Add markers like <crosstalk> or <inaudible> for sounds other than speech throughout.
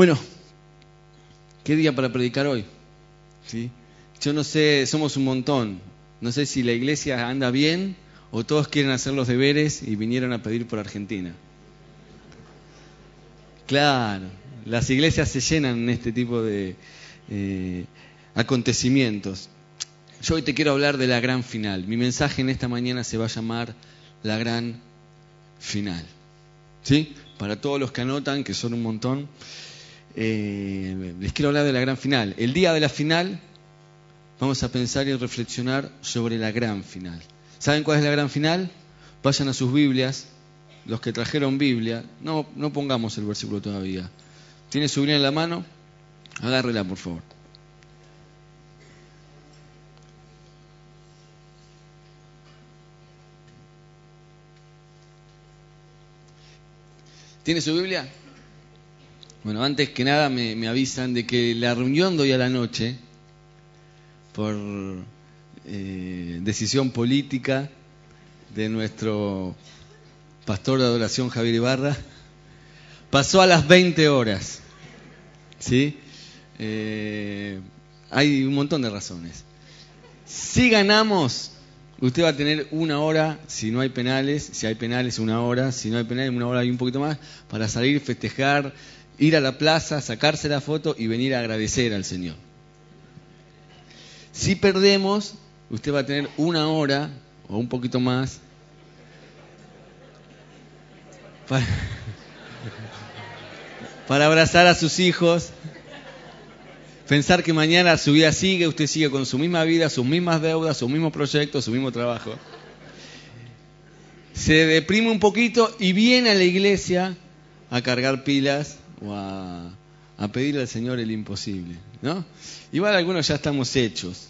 Bueno, ¿qué día para predicar hoy? ¿Sí? Yo no sé, somos un montón. No sé si la iglesia anda bien o todos quieren hacer los deberes y vinieron a pedir por Argentina. Claro, las iglesias se llenan en este tipo de eh, acontecimientos. Yo hoy te quiero hablar de la gran final. Mi mensaje en esta mañana se va a llamar la gran final. ¿Sí? Para todos los que anotan, que son un montón, eh, les quiero hablar de la gran final. El día de la final vamos a pensar y reflexionar sobre la gran final. ¿Saben cuál es la gran final? Vayan a sus Biblias, los que trajeron Biblia, no, no pongamos el versículo todavía. ¿Tiene su Biblia en la mano? Agárrela, por favor. ¿Tiene su Biblia? Bueno, antes que nada me, avisan de que la reunión de hoy a la noche, por eh, decisión política de nuestro pastor de adoración Javier Ibarra, pasó a las 20 horas. ¿Sí? Eh, hay un montón de razones. Si ganamos, Usted va a tener una hora, si no hay penales, si hay penales una hora, si no hay penales una hora y un poquito más, para salir, festejar, ir a la plaza, sacarse la foto y venir a agradecer al Señor. Si perdemos, usted va a tener una hora o un poquito más para, abrazar a sus hijos, Pensar que mañana su vida sigue, usted sigue con su misma vida, sus mismas deudas, sus mismos proyectos, su mismo trabajo. Se deprime un poquito y viene a la iglesia a cargar pilas o a, pedirle al Señor el imposible. ¿no? Igual algunos ya estamos hechos.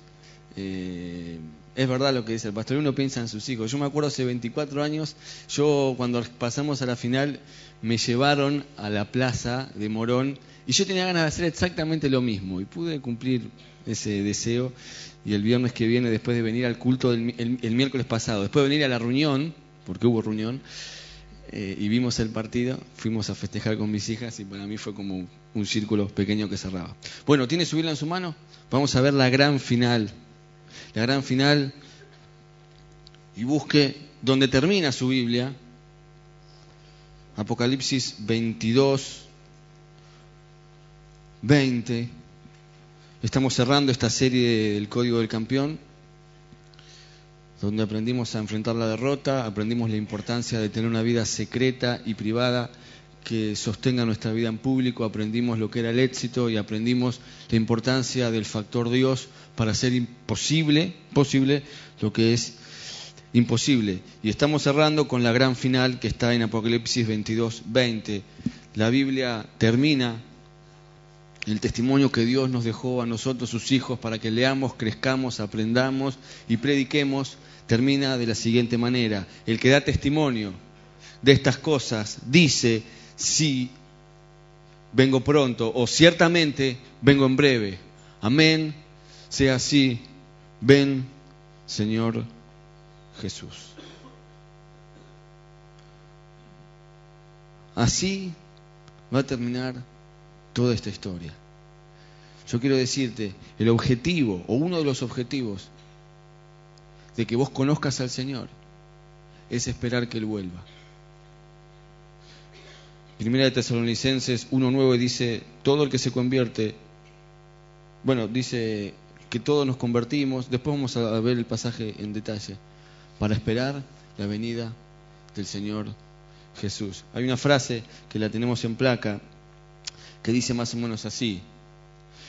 Eh, es verdad lo que dice el pastor, uno piensa en sus hijos. Yo me acuerdo hace 24 años, yo cuando pasamos a la final me llevaron a la plaza de Morón y yo tenía ganas de hacer exactamente lo mismo y pude cumplir ese deseo. Y el viernes que viene, después de venir al culto el, miércoles pasado, después de venir a la reunión, porque hubo reunión, eh, y vimos el partido, fuimos a festejar con mis hijas y para mí fue como un, círculo pequeño que cerraba. Bueno, ¿tiene su Biblia en su mano? Vamos a ver la gran final. La gran final. Y busque donde termina su Biblia. Apocalipsis 22, 20. Estamos cerrando esta serie del Código del Campeón, donde aprendimos a enfrentar la derrota, aprendimos la importancia de tener una vida secreta y privada que sostenga nuestra vida en público, aprendimos lo que era el éxito y aprendimos la importancia del factor Dios para hacer imposible, posible lo que es imposible. Y estamos cerrando con la gran final que está en Apocalipsis 22, 20. La Biblia termina el testimonio que Dios nos dejó a nosotros, sus hijos, para que leamos, crezcamos, aprendamos y prediquemos, termina de la siguiente manera. El que da testimonio de estas cosas dice, sí, vengo pronto o ciertamente vengo en breve. Amén, sea así. Ven, Señor Jesús. Así va a terminar toda esta historia. Yo quiero decirte, el objetivo, o uno de los objetivos, de que vos conozcas al Señor, es esperar que Él vuelva. Primera de Tesalonicenses 1.9 dice, todo el que se convierte, bueno, dice que todos nos convertimos, después vamos a ver el pasaje en detalle, para esperar la venida del Señor Jesús. Hay una frase que la tenemos en placa que dice más o menos así.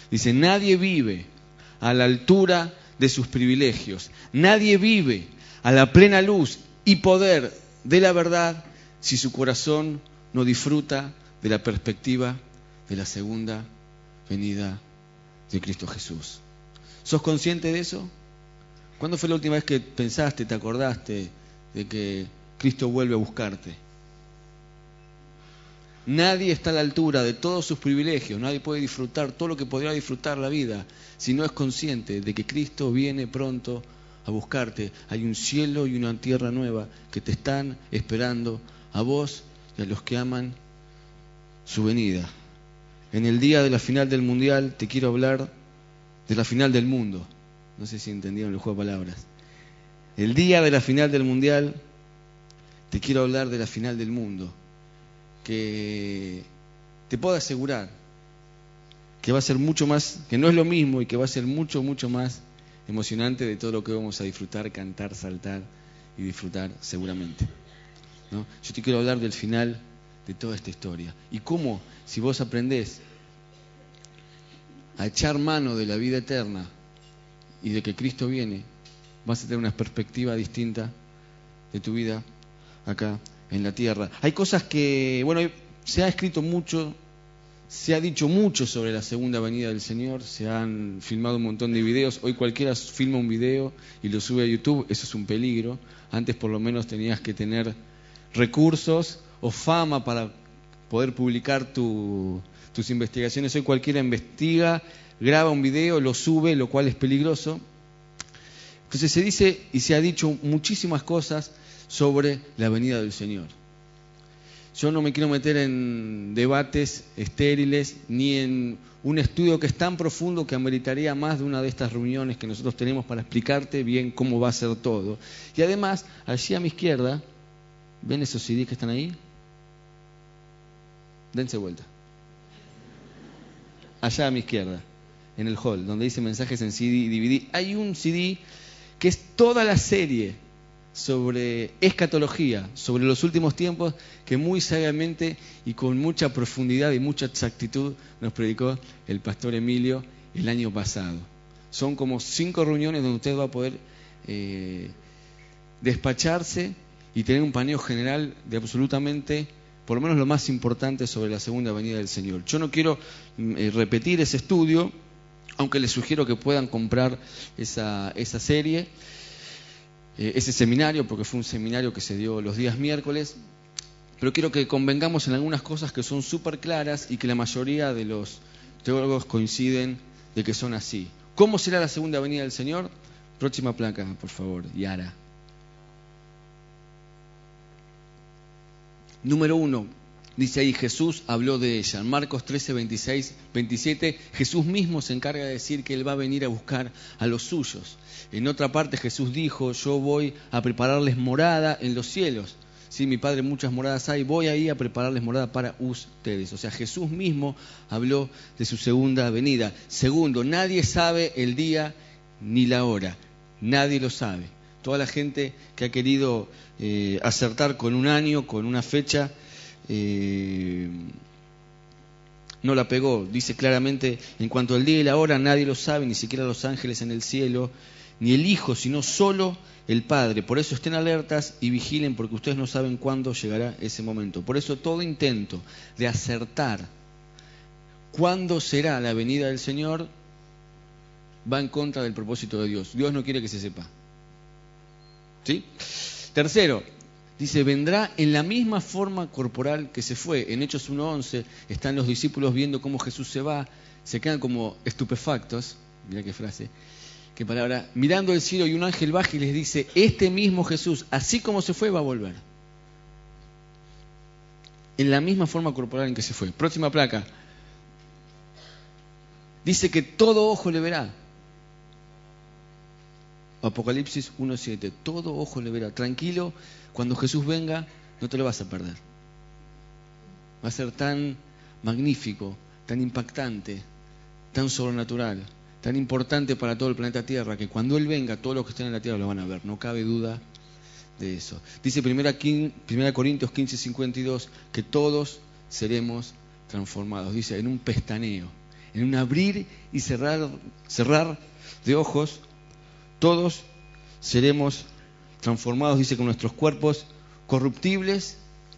Dice, nadie vive a la altura de sus privilegios, nadie vive a la plena luz y poder de la verdad si su corazón no disfruta de la perspectiva de la segunda venida de Cristo Jesús. ¿Sos consciente de eso? ¿Cuándo fue la última vez que pensaste, te acordaste de que Cristo vuelve a buscarte? Nadie está a la altura de todos sus privilegios, nadie puede disfrutar todo lo que podría disfrutar la vida si no es consciente de que Cristo viene pronto a buscarte. Hay un cielo y una tierra nueva que te están esperando a vos y a los que aman su venida. en el día de la final del Mundial te quiero hablar de la final del mundo. No sé si entendieron el juego de palabras. El día de la final del Mundial te quiero hablar de la final del mundo. Que te puedo asegurar que va a ser mucho más, que no es lo mismo y que va a ser mucho, mucho más emocionante de todo lo que vamos a disfrutar, cantar, saltar y disfrutar seguramente. ¿no? Yo te quiero hablar del final de toda esta historia. Y cómo, si vos aprendés a echar mano de la vida eterna y de que Cristo viene, vas a tener una perspectiva distinta de tu vida acá en la tierra. Hay cosas que, bueno, se ha escrito mucho, se ha dicho mucho sobre la segunda venida del Señor, se han filmado un montón de videos, hoy cualquiera filma un video y lo sube a YouTube, eso es un peligro. Antes por lo menos tenías que tener recursos o fama para poder publicar tus investigaciones. Hoy cualquiera investiga, graba un video, lo sube, lo cual es peligroso. Entonces se dice y se ha dicho muchísimas cosas sobre la venida del Señor. Yo no me quiero meter en debates estériles ni en un estudio que es tan profundo que ameritaría más de una de estas reuniones que nosotros tenemos para explicarte bien cómo va a ser todo. Y además, allí a mi izquierda, ¿ven esos CDs que están ahí? Dense vuelta. Allá a mi izquierda, en el hall, donde dice mensajes en CD y DVD, hay un CD que es toda la serie sobre escatología, sobre los últimos tiempos, que muy sabiamente y con mucha profundidad y mucha exactitud nos predicó el pastor Emilio el año pasado. Son como cinco reuniones donde usted va a poder eh, despacharse y tener un paneo general de absolutamente, por lo menos lo más importante sobre la segunda venida del Señor. Yo no quiero eh, repetir ese estudio, aunque les sugiero que puedan comprar esa, esa serie. Eh, ese seminario, porque fue un seminario que se dio los días miércoles, pero quiero que convengamos en algunas cosas que son súper claras y que la mayoría de los teólogos coinciden de que son así. ¿Cómo será la segunda venida del Señor? Próxima placa, por favor, Yara. Número uno, Dice ahí, Jesús habló de ella. En Marcos 13, 26, 27, Jesús mismo se encarga de decir que Él va a venir a buscar a los suyos. En otra parte Jesús dijo, yo voy a prepararles morada en los cielos. Si mi Padre muchas moradas hay, voy ahí a prepararles morada para ustedes. O sea, Jesús mismo habló de su segunda venida. Segundo, nadie sabe el día ni la hora. Nadie lo sabe. Toda la gente que ha querido eh, acertar con un año, con una fecha, eh, no la pegó. Dice claramente, en cuanto al día y la hora, nadie lo sabe, ni siquiera los ángeles en el cielo, ni el Hijo, sino solo el Padre. Por eso estén alertas y vigilen, porque ustedes no saben cuándo llegará ese momento. Por eso todo intento de acertar cuándo será la venida del Señor va en contra del propósito de Dios. Dios no quiere que se sepa. ¿Sí? Tercero, dice, vendrá en la misma forma corporal que se fue. En Hechos 1.11 están los discípulos viendo cómo Jesús se va, se quedan como estupefactos, mira qué frase, qué palabra, mirando el cielo y un ángel baja y les dice, este mismo Jesús, así como se fue, va a volver. En la misma forma corporal en que se fue. Próxima placa. Dice que todo ojo le verá. Apocalipsis 1.7. Todo ojo le verá. Tranquilo, cuando Jesús venga, no te lo vas a perder. Va a ser tan magnífico, tan impactante, tan sobrenatural, tan importante para todo el planeta Tierra, que cuando Él venga, todos los que estén en la Tierra lo van a ver. No cabe duda de eso. Dice 1 Corintios 15, 52, que todos seremos transformados. Dice, en un pestaneo, en un abrir y cerrar, cerrar de ojos, todos seremos transformados, dice, con nuestros cuerpos corruptibles,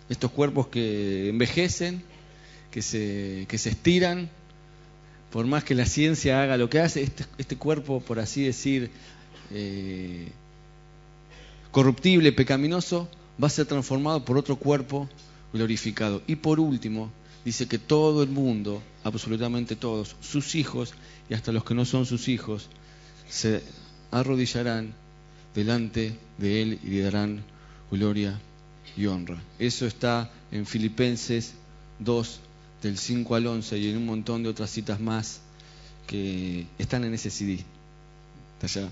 estos cuerpos que envejecen, que se, que se estiran, por más que la ciencia haga lo que hace, este, este cuerpo, por así decir, eh, corruptible, pecaminoso, va a ser transformado por otro cuerpo glorificado. Y por último, dice que todo el mundo, absolutamente todos, sus hijos y hasta los que no son sus hijos, se arrodillarán delante de Él y le darán gloria y honra. Eso está en Filipenses 2, del 5 al 11 y en un montón de otras citas más que están en ese CD, está allá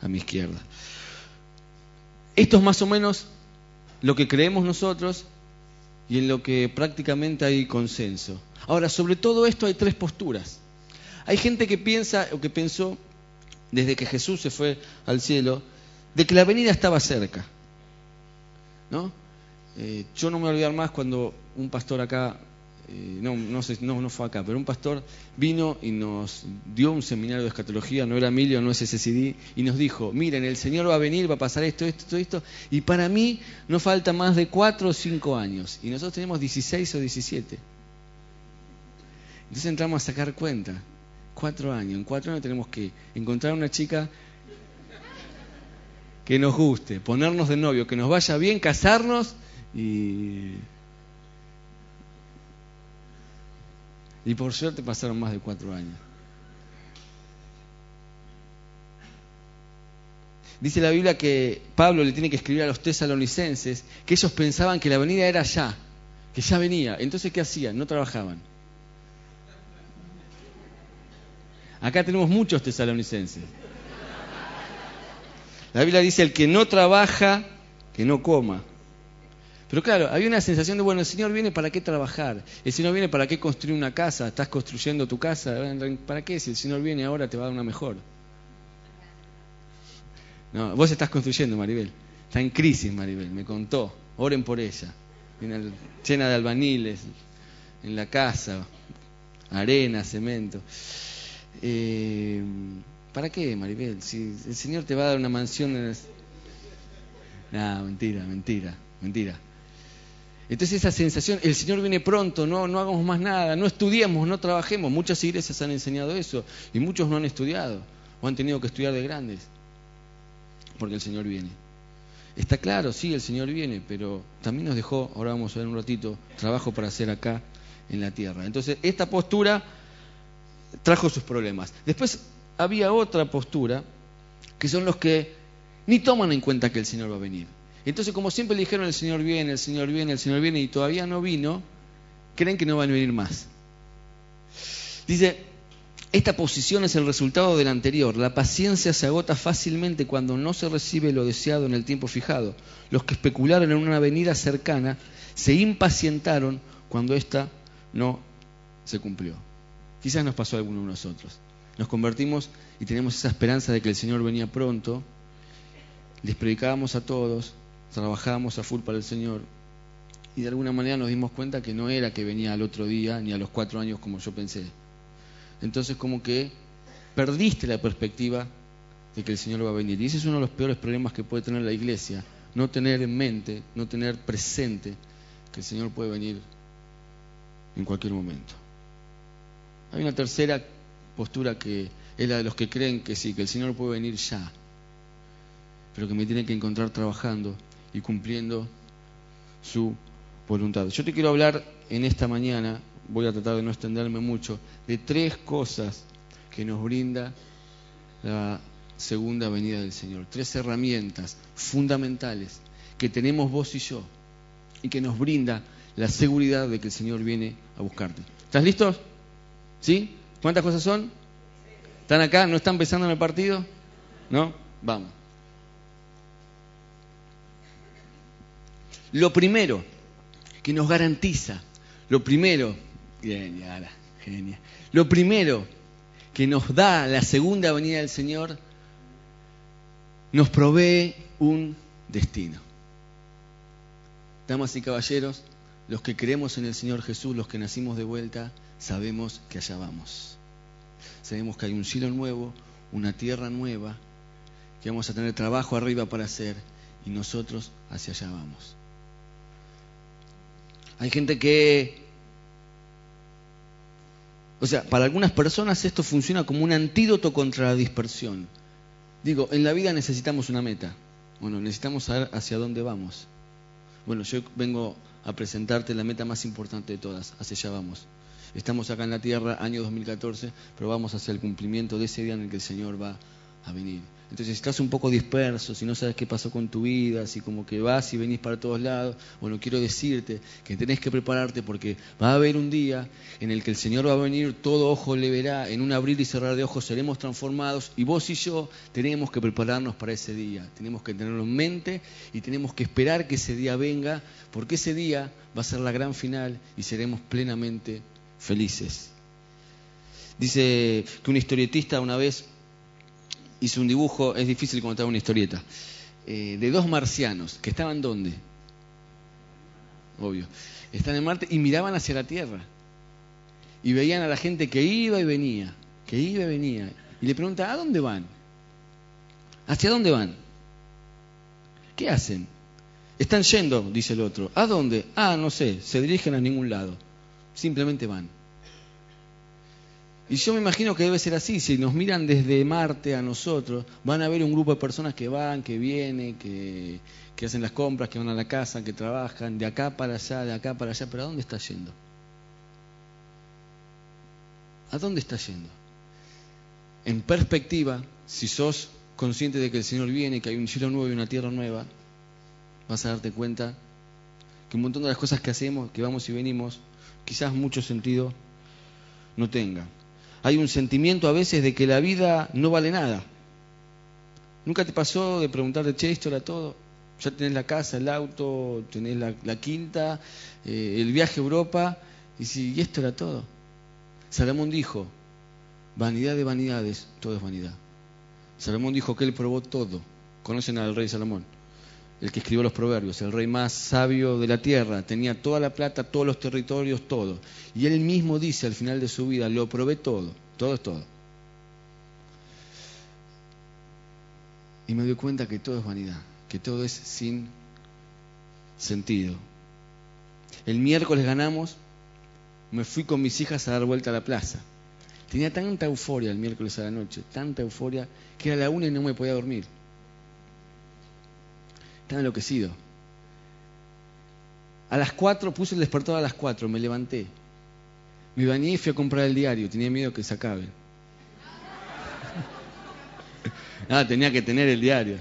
a mi izquierda. Esto es más o menos lo que creemos nosotros y en lo que prácticamente hay consenso. Ahora, sobre todo esto hay tres posturas. Hay gente que piensa o que pensó desde que Jesús se fue al cielo de que la venida estaba cerca. ¿No? Eh, yo no me voy a olvidar más cuando un pastor acá eh, no, no, sé, no, no fue acá, pero un pastor vino y nos dio un seminario de escatología, no era Emilio, no es SCD, y nos dijo, miren, el Señor va a venir, va a pasar esto, esto, esto, y para mí no falta más de cuatro o cinco años, y nosotros tenemos 16 o 17. Entonces entramos a sacar cuenta, cuatro años, en cuatro años tenemos que encontrar una chica que nos guste, ponernos de novio, que nos vaya bien, casarnos y Y por suerte pasaron más de cuatro años. Dice la Biblia que Pablo le tiene que escribir a los tesalonicenses que ellos pensaban que la venida era ya, que ya venía. Entonces, ¿qué hacían? No trabajaban. Acá tenemos muchos tesalonicenses. La Biblia dice, el que no trabaja, que no coma. Pero claro, había una sensación de, bueno, el Señor viene para qué trabajar, el Señor viene para qué construir una casa, estás construyendo tu casa, ¿para qué? Si el Señor viene ahora te va a dar una mejor. No, vos estás construyendo, Maribel. Está en crisis, Maribel, me contó. Oren por ella. llena de albaniles en la casa, arena, cemento. Eh, ¿Para qué, Maribel? Si el Señor te va a dar una mansión en No, mentira, mentira, mentira. Entonces esa sensación, el Señor viene pronto, no, no hagamos más nada, no estudiemos, no trabajemos. Muchas iglesias han enseñado eso y muchos no han estudiado o han tenido que estudiar de grandes porque el Señor viene. Está claro, sí, el Señor viene, pero también nos dejó, ahora vamos a ver un ratito, trabajo para hacer acá en la tierra. Entonces, esta postura trajo sus problemas. Después había otra postura, que son los que ni toman en cuenta que el Señor va a venir. Entonces, como siempre le dijeron, el Señor viene, el Señor viene, el Señor viene, y todavía no vino, creen que no van a venir más. Dice, esta posición es el resultado de la anterior. La paciencia se agota fácilmente cuando no se recibe lo deseado en el tiempo fijado. Los que especularon en una venida cercana se impacientaron cuando ésta no se cumplió. Quizás nos pasó a alguno de nosotros. Nos convertimos y tenemos esa esperanza de que el Señor venía pronto. Les predicábamos a todos, trabajábamos a full para el Señor y de alguna manera nos dimos cuenta que no era que venía al otro día ni a los cuatro años como yo pensé. Entonces como que perdiste la perspectiva de que el Señor va a venir. Y ese es uno de los peores problemas que puede tener la iglesia, no tener en mente, no tener presente que el Señor puede venir en cualquier momento. Hay una tercera postura que es la de los que creen que sí, que el Señor puede venir ya, pero que me tiene que encontrar trabajando y cumpliendo su voluntad. Yo te quiero hablar en esta mañana, voy a tratar de no extenderme mucho, de tres cosas que nos brinda la segunda venida del Señor. Tres herramientas fundamentales que tenemos vos y yo y que nos brinda la seguridad de que el Señor viene a buscarte. ¿Estás listos? ¿Sí? ¿Cuántas cosas son? ¿Están acá? ¿No están pensando en el partido? ¿No? Vamos. Lo primero que nos garantiza, lo primero, genial, genial, lo primero que nos da la segunda venida del Señor, nos provee un destino. Damas y caballeros, los que creemos en el Señor Jesús, los que nacimos de vuelta, sabemos que allá vamos. Sabemos que hay un cielo nuevo, una tierra nueva, que vamos a tener trabajo arriba para hacer y nosotros hacia allá vamos. Hay gente que... O sea, para algunas personas esto funciona como un antídoto contra la dispersión. Digo, en la vida necesitamos una meta. Bueno, necesitamos saber hacia dónde vamos. Bueno, yo vengo a presentarte la meta más importante de todas. Hacia allá vamos. Estamos acá en la tierra, año 2014, pero vamos hacia el cumplimiento de ese día en el que el Señor va a venir. Entonces, si estás un poco disperso, si no sabes qué pasó con tu vida, si como que vas y venís para todos lados, bueno, quiero decirte que tenés que prepararte porque va a haber un día en el que el Señor va a venir, todo ojo le verá, en un abrir y cerrar de ojos seremos transformados y vos y yo tenemos que prepararnos para ese día, tenemos que tenerlo en mente y tenemos que esperar que ese día venga, porque ese día va a ser la gran final y seremos plenamente felices. Dice que un historietista una vez hizo un dibujo, es difícil contar una historieta, eh, de dos marcianos que estaban ¿dónde? Obvio. Están en Marte y miraban hacia la Tierra. Y veían a la gente que iba y venía, que iba y venía. Y le pregunta, ¿a dónde van? ¿Hacia dónde van? ¿Qué hacen? Están yendo, dice el otro. ¿A dónde? Ah, no sé, se dirigen a ningún lado. Simplemente van. Y yo me imagino que debe ser así, si nos miran desde Marte a nosotros, van a ver un grupo de personas que van, que vienen, que, hacen las compras, que van a la casa, que trabajan, de acá para allá, de acá para allá, pero ¿a dónde está yendo? ¿A dónde está yendo? En perspectiva, si sos consciente de que el Señor viene, que hay un cielo nuevo y una tierra nueva, vas a darte cuenta que un montón de las cosas que hacemos, que vamos y venimos, quizás mucho sentido no tenga hay un sentimiento a veces de que la vida no vale nada. ¿Nunca te pasó de preguntarte, che, esto era todo? Ya tenés la casa, el auto, tenés la, quinta, eh, el viaje a Europa, y si, y esto era todo. Salomón dijo, vanidad de vanidades, todo es vanidad. Salomón dijo que él probó todo. ¿Conocen al rey Salomón? El que escribió los proverbios, el rey más sabio de la tierra, tenía toda la plata, todos los territorios, todo. Y él mismo dice al final de su vida, lo probé todo, todo es todo. Y me doy cuenta que todo es vanidad, que todo es sin sentido. El miércoles ganamos, me fui con mis hijas a dar vuelta a la plaza. Tenía tanta euforia el miércoles a la noche, tanta euforia, que era la una y no me podía dormir. Estaba enloquecido. A las cuatro, puse el despertador a las cuatro, me levanté. Me bañé y fui a comprar el diario, tenía miedo que se acabe. Nada, <laughs> ah, tenía que tener el diario.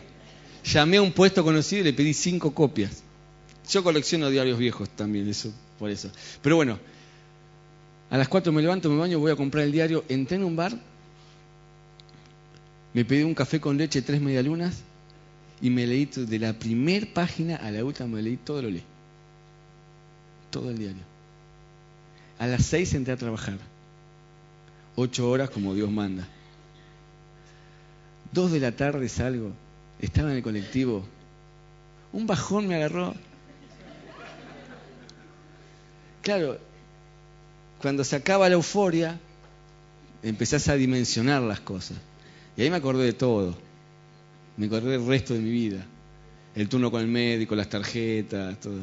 Llamé a un puesto conocido y le pedí cinco copias. Yo colecciono diarios viejos también, eso, por eso. Pero bueno, a las cuatro me levanto, me baño, voy a comprar el diario. Entré en un bar, me pedí un café con leche, tres medialunas y me leí de la primera página a la última, me leí todo lo leí. Todo el diario. A las seis entré a trabajar. Ocho horas como Dios manda. Dos de la tarde salgo. Estaba en el colectivo. Un bajón me agarró. Claro, cuando se acaba la euforia, empezás a dimensionar las cosas. Y ahí me acordé de todo me corrí el resto de mi vida. El turno con el médico, las tarjetas, todo.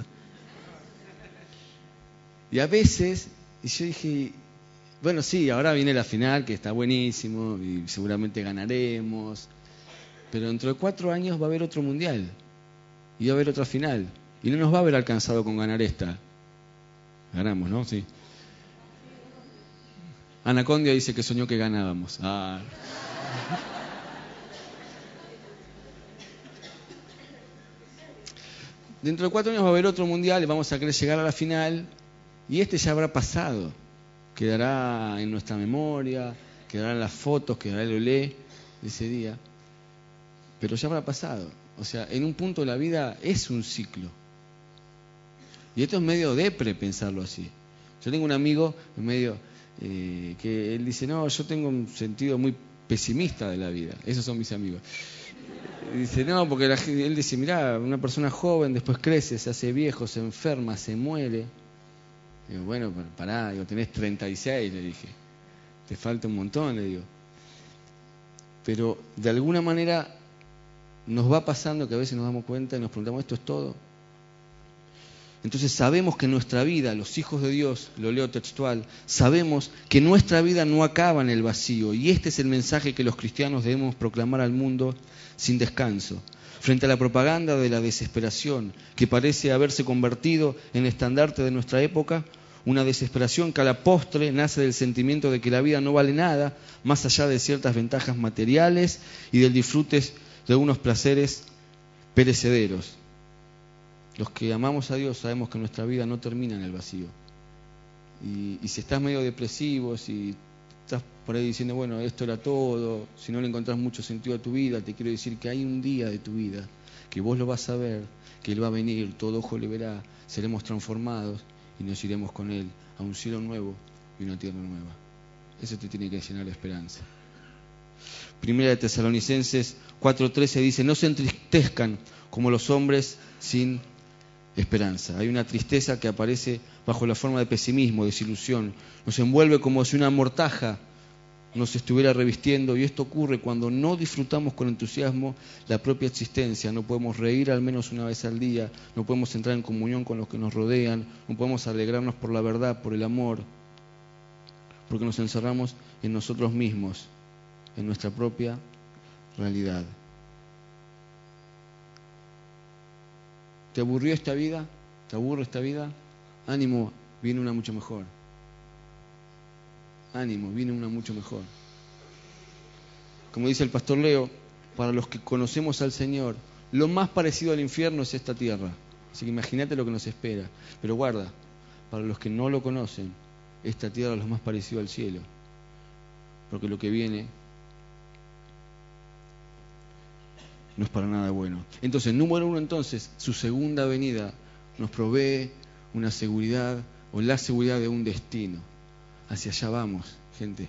Y a veces, y yo dije, bueno, sí, ahora viene la final, que está buenísimo, y seguramente ganaremos. Pero dentro de cuatro años va a haber otro mundial. Y va a haber otra final. Y no nos va a haber alcanzado con ganar esta. Ganamos, ¿no? Sí. Anacondia dice que soñó que ganábamos. Ah. Dentro de cuatro años va a haber otro mundial vamos a querer llegar a la final y este ya habrá pasado. Quedará en nuestra memoria, quedarán las fotos, quedará el olé de ese día. Pero ya habrá pasado. O sea, en un punto de la vida es un ciclo. Y esto es medio depre pensarlo así. Yo tengo un amigo medio eh, que él dice, no, yo tengo un sentido muy pesimista de la vida. Esos son mis amigos dice, no, porque él dice, mira, una persona joven después crece, se hace viejo, se enferma, se muere. Digo, bueno, pará, digo, tenés 36, le dije. Te falta un montón, le digo. Pero de alguna manera nos va pasando que a veces nos damos cuenta y nos preguntamos, ¿esto es todo? Entonces sabemos que nuestra vida, los hijos de Dios, lo leo textual, sabemos que nuestra vida no acaba en el vacío y este es el mensaje que los cristianos debemos proclamar al mundo sin descanso. Frente a la propaganda de la desesperación que parece haberse convertido en estandarte de nuestra época, una desesperación que a la postre nace del sentimiento de que la vida no vale nada, más allá de ciertas ventajas materiales y del disfrute de unos placeres perecederos. Los que amamos a Dios sabemos que nuestra vida no termina en el vacío. Y, si estás medio depresivo, si estás por ahí diciendo, bueno, esto era todo, si no le encontrás mucho sentido a tu vida, te quiero decir que hay un día de tu vida que vos lo vas a ver, que Él va a venir, todo ojo le verá, seremos transformados y nos iremos con Él a un cielo nuevo y una tierra nueva. Eso te tiene que llenar de esperanza. Primera de Tesalonicenses 4:13 dice, no se entristezcan como los hombres sin esperanza. Hay una tristeza que aparece bajo la forma de pesimismo, desilusión. Nos envuelve como si una mortaja nos estuviera revistiendo y esto ocurre cuando no disfrutamos con entusiasmo la propia existencia, no podemos reír al menos una vez al día, no podemos entrar en comunión con los que nos rodean, no podemos alegrarnos por la verdad, por el amor, porque nos encerramos en nosotros mismos, en nuestra propia realidad. ¿Te aburrió esta vida? ¿Te aburre esta vida? Ánimo, viene una mucho mejor. Ánimo, viene una mucho mejor. Como dice el pastor Leo, para los que conocemos al Señor, lo más parecido al infierno es esta tierra. Así que imagínate lo que nos espera. Pero guarda, para los que no lo conocen, esta tierra es lo más parecido al cielo. Porque lo que viene no es para nada bueno. Entonces, número uno, entonces, su segunda venida nos provee una seguridad o la seguridad de un destino. Hacia allá vamos, gente.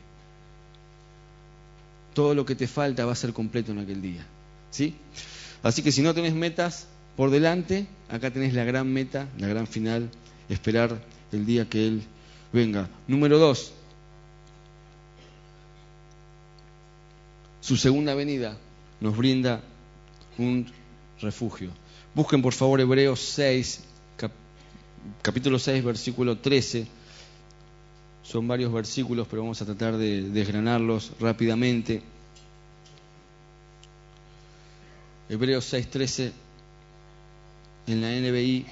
Todo lo que te falta va a ser completo en aquel día. ¿Sí? Así que si no tenés metas por delante, acá tenés la gran meta, la gran final, esperar el día que Él venga. Número dos, su segunda venida nos brinda un refugio. Busquen por favor Hebreos 6, capítulo 6, versículo 13. Son varios versículos, pero vamos a tratar de desgranarlos rápidamente. Hebreos 6, 13 en la NBI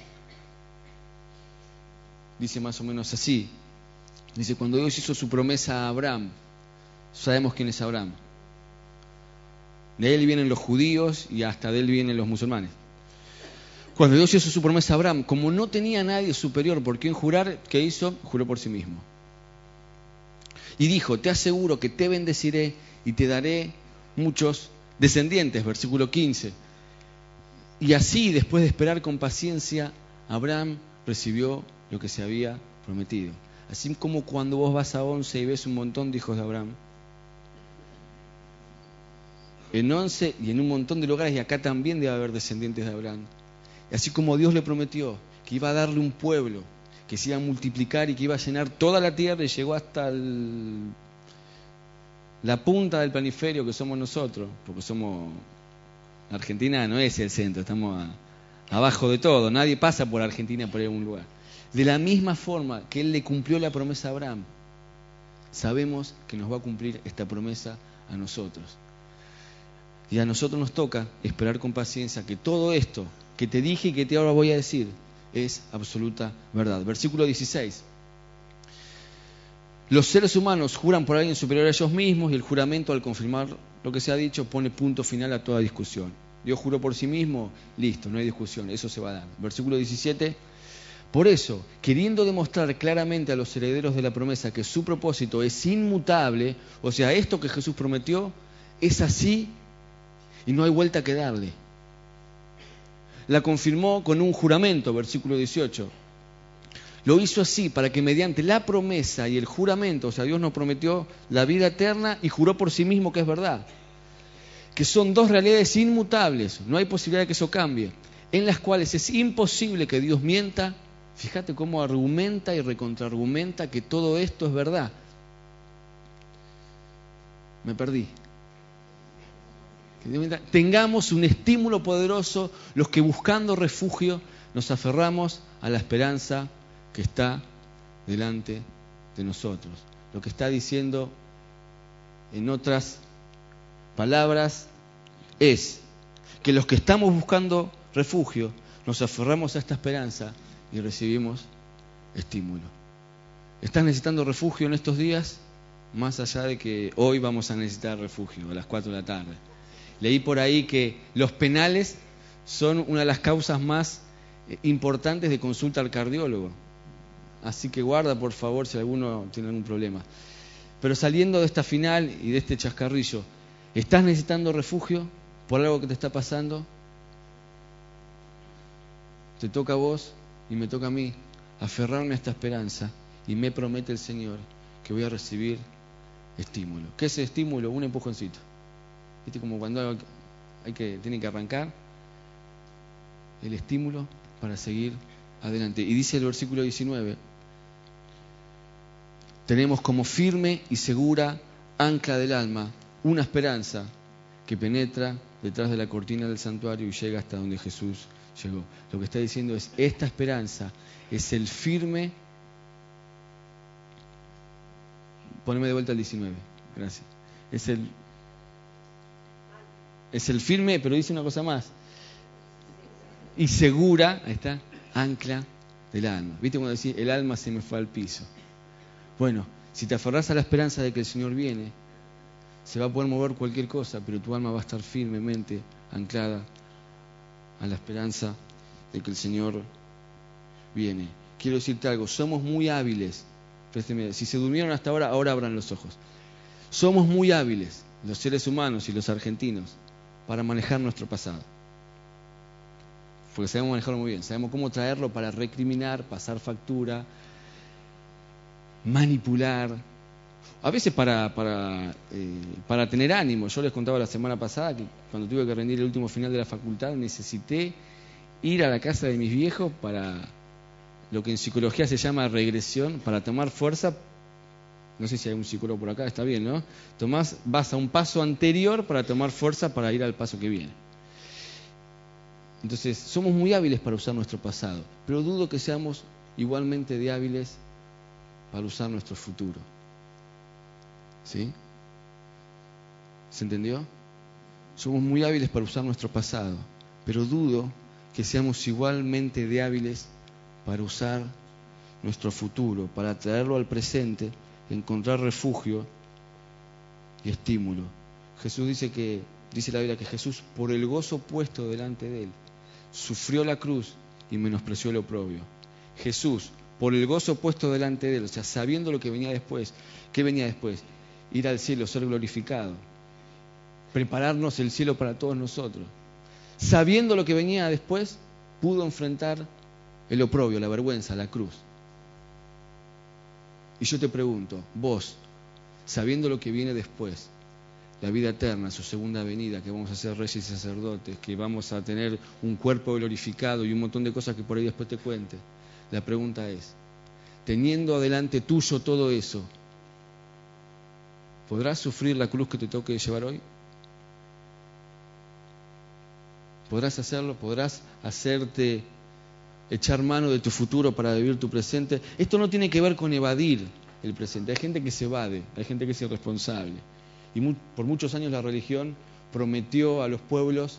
dice más o menos así. Dice, cuando Dios hizo su promesa a Abraham, sabemos quién es Abraham. De él vienen los judíos y hasta de él vienen los musulmanes. Cuando Dios hizo su promesa a Abraham, como no tenía nadie superior por quien jurar, ¿qué hizo? Juró por sí mismo. Y dijo, te aseguro que te bendeciré y te daré muchos descendientes, versículo 15. Y así, después de esperar con paciencia, Abraham recibió lo que se había prometido. Así como cuando vos vas a once y ves un montón de hijos de Abraham, en once y en un montón de lugares, y acá también debe haber descendientes de Abraham. Y así como Dios le prometió que iba a darle un pueblo, que se iba a multiplicar y que iba a llenar toda la tierra y llegó hasta la punta del planiferio que somos nosotros, porque somos Argentina no es el centro, estamos abajo de todo, nadie pasa por Argentina por algún lugar. De la misma forma que Él le cumplió la promesa a Abraham, sabemos que nos va a cumplir esta promesa a nosotros. Y a nosotros nos toca esperar con paciencia que todo esto que te dije y que te ahora voy a decir es absoluta verdad. Versículo 16. Los seres humanos juran por alguien superior a ellos mismos y el juramento al confirmar lo que se ha dicho pone punto final a toda discusión. Dios juró por sí mismo, listo, no hay discusión, eso se va a dar. Versículo 17. Por eso, queriendo demostrar claramente a los herederos de la promesa que su propósito es inmutable, o sea, esto que Jesús prometió es así y no hay vuelta que darle. La confirmó con un juramento, versículo 18. Lo hizo así para que mediante la promesa y el juramento, o sea, Dios nos prometió la vida eterna y juró por sí mismo que es verdad. Que son dos realidades inmutables, no hay posibilidad de que eso cambie, en las cuales es imposible que Dios mienta. Fíjate cómo argumenta y recontraargumenta que todo esto es verdad. Me perdí tengamos un estímulo poderoso los que buscando refugio nos aferramos a la esperanza que está delante de nosotros. Lo que está diciendo en otras palabras es que los que estamos buscando refugio nos aferramos a esta esperanza y recibimos estímulo. ¿Estás necesitando refugio en estos días? Más allá de que hoy vamos a necesitar refugio a las 4 de la tarde. Leí por ahí que los penales son una de las causas más eh, importantes de consulta al cardiólogo. Así que guarda, por favor, si alguno tiene algún problema. Pero saliendo de esta final y de este chascarrillo, ¿estás necesitando refugio por algo que te está pasando? Te toca a vos y me toca a mí aferrarme a esta esperanza y me promete el Señor que voy a recibir estímulo. ¿Qué es estímulo? Un empujoncito. Como cuando hay que, tiene que arrancar el estímulo para seguir adelante. Y dice el versículo 19, tenemos como firme y segura ancla del alma una esperanza que penetra detrás de la cortina del santuario y llega hasta donde Jesús llegó. Lo que está diciendo es, esta esperanza es el firme... Poneme de vuelta al 19, gracias. Es el, es el firme, pero dice una cosa más. Y segura, ahí está, ancla del alma. ¿Viste cuando decís, el alma se me fue al piso? Bueno, si te aferras a la esperanza de que el Señor viene, se va a poder mover cualquier cosa, pero tu alma va a estar firmemente anclada a la esperanza de que el Señor viene. Quiero decirte algo, somos muy hábiles. Si se durmieron hasta ahora, ahora abran los ojos. Somos muy hábiles, los seres humanos y los argentinos, para manejar nuestro pasado. Porque sabemos manejarlo muy bien, sabemos cómo traerlo para recriminar, pasar factura, manipular, a veces para, para, eh, para tener ánimo. Yo les contaba la semana pasada que cuando tuve que rendir el último final de la facultad necesité ir a la casa de mis viejos para lo que en psicología se llama regresión, para tomar fuerza. No sé si hay un psicólogo por acá, está bien, ¿no? Tomás, vas a un paso anterior para tomar fuerza para ir al paso que viene. Entonces, somos muy hábiles para usar nuestro pasado, pero dudo que seamos igualmente de hábiles para usar nuestro futuro. ¿Sí? ¿Se entendió? Somos muy hábiles para usar nuestro pasado, pero dudo que seamos igualmente de hábiles para usar nuestro futuro, para traerlo al presente, encontrar refugio y estímulo. Jesús dice que, dice la Biblia que Jesús, por el gozo puesto delante de él, sufrió la cruz y menospreció el oprobio. Jesús, por el gozo puesto delante de él, o sea, sabiendo lo que venía después. ¿Qué venía después? Ir al cielo, ser glorificado, prepararnos el cielo para todos nosotros. Sabiendo lo que venía después, pudo enfrentar el oprobio, la vergüenza, la cruz. Y yo te pregunto, vos, sabiendo lo que viene después, la vida eterna, su segunda venida, que vamos a ser reyes y sacerdotes, que vamos a tener un cuerpo glorificado y un montón de cosas que por ahí después te cuente, la pregunta es, teniendo adelante tuyo todo eso, ¿podrás sufrir la cruz que te toque llevar hoy? ¿Podrás hacerlo? ¿Podrás hacerte echar mano de tu futuro para vivir tu presente? Esto no tiene que ver con evadir el presente. Hay gente que se evade, hay gente que es irresponsable. Y por muchos años la religión prometió a los pueblos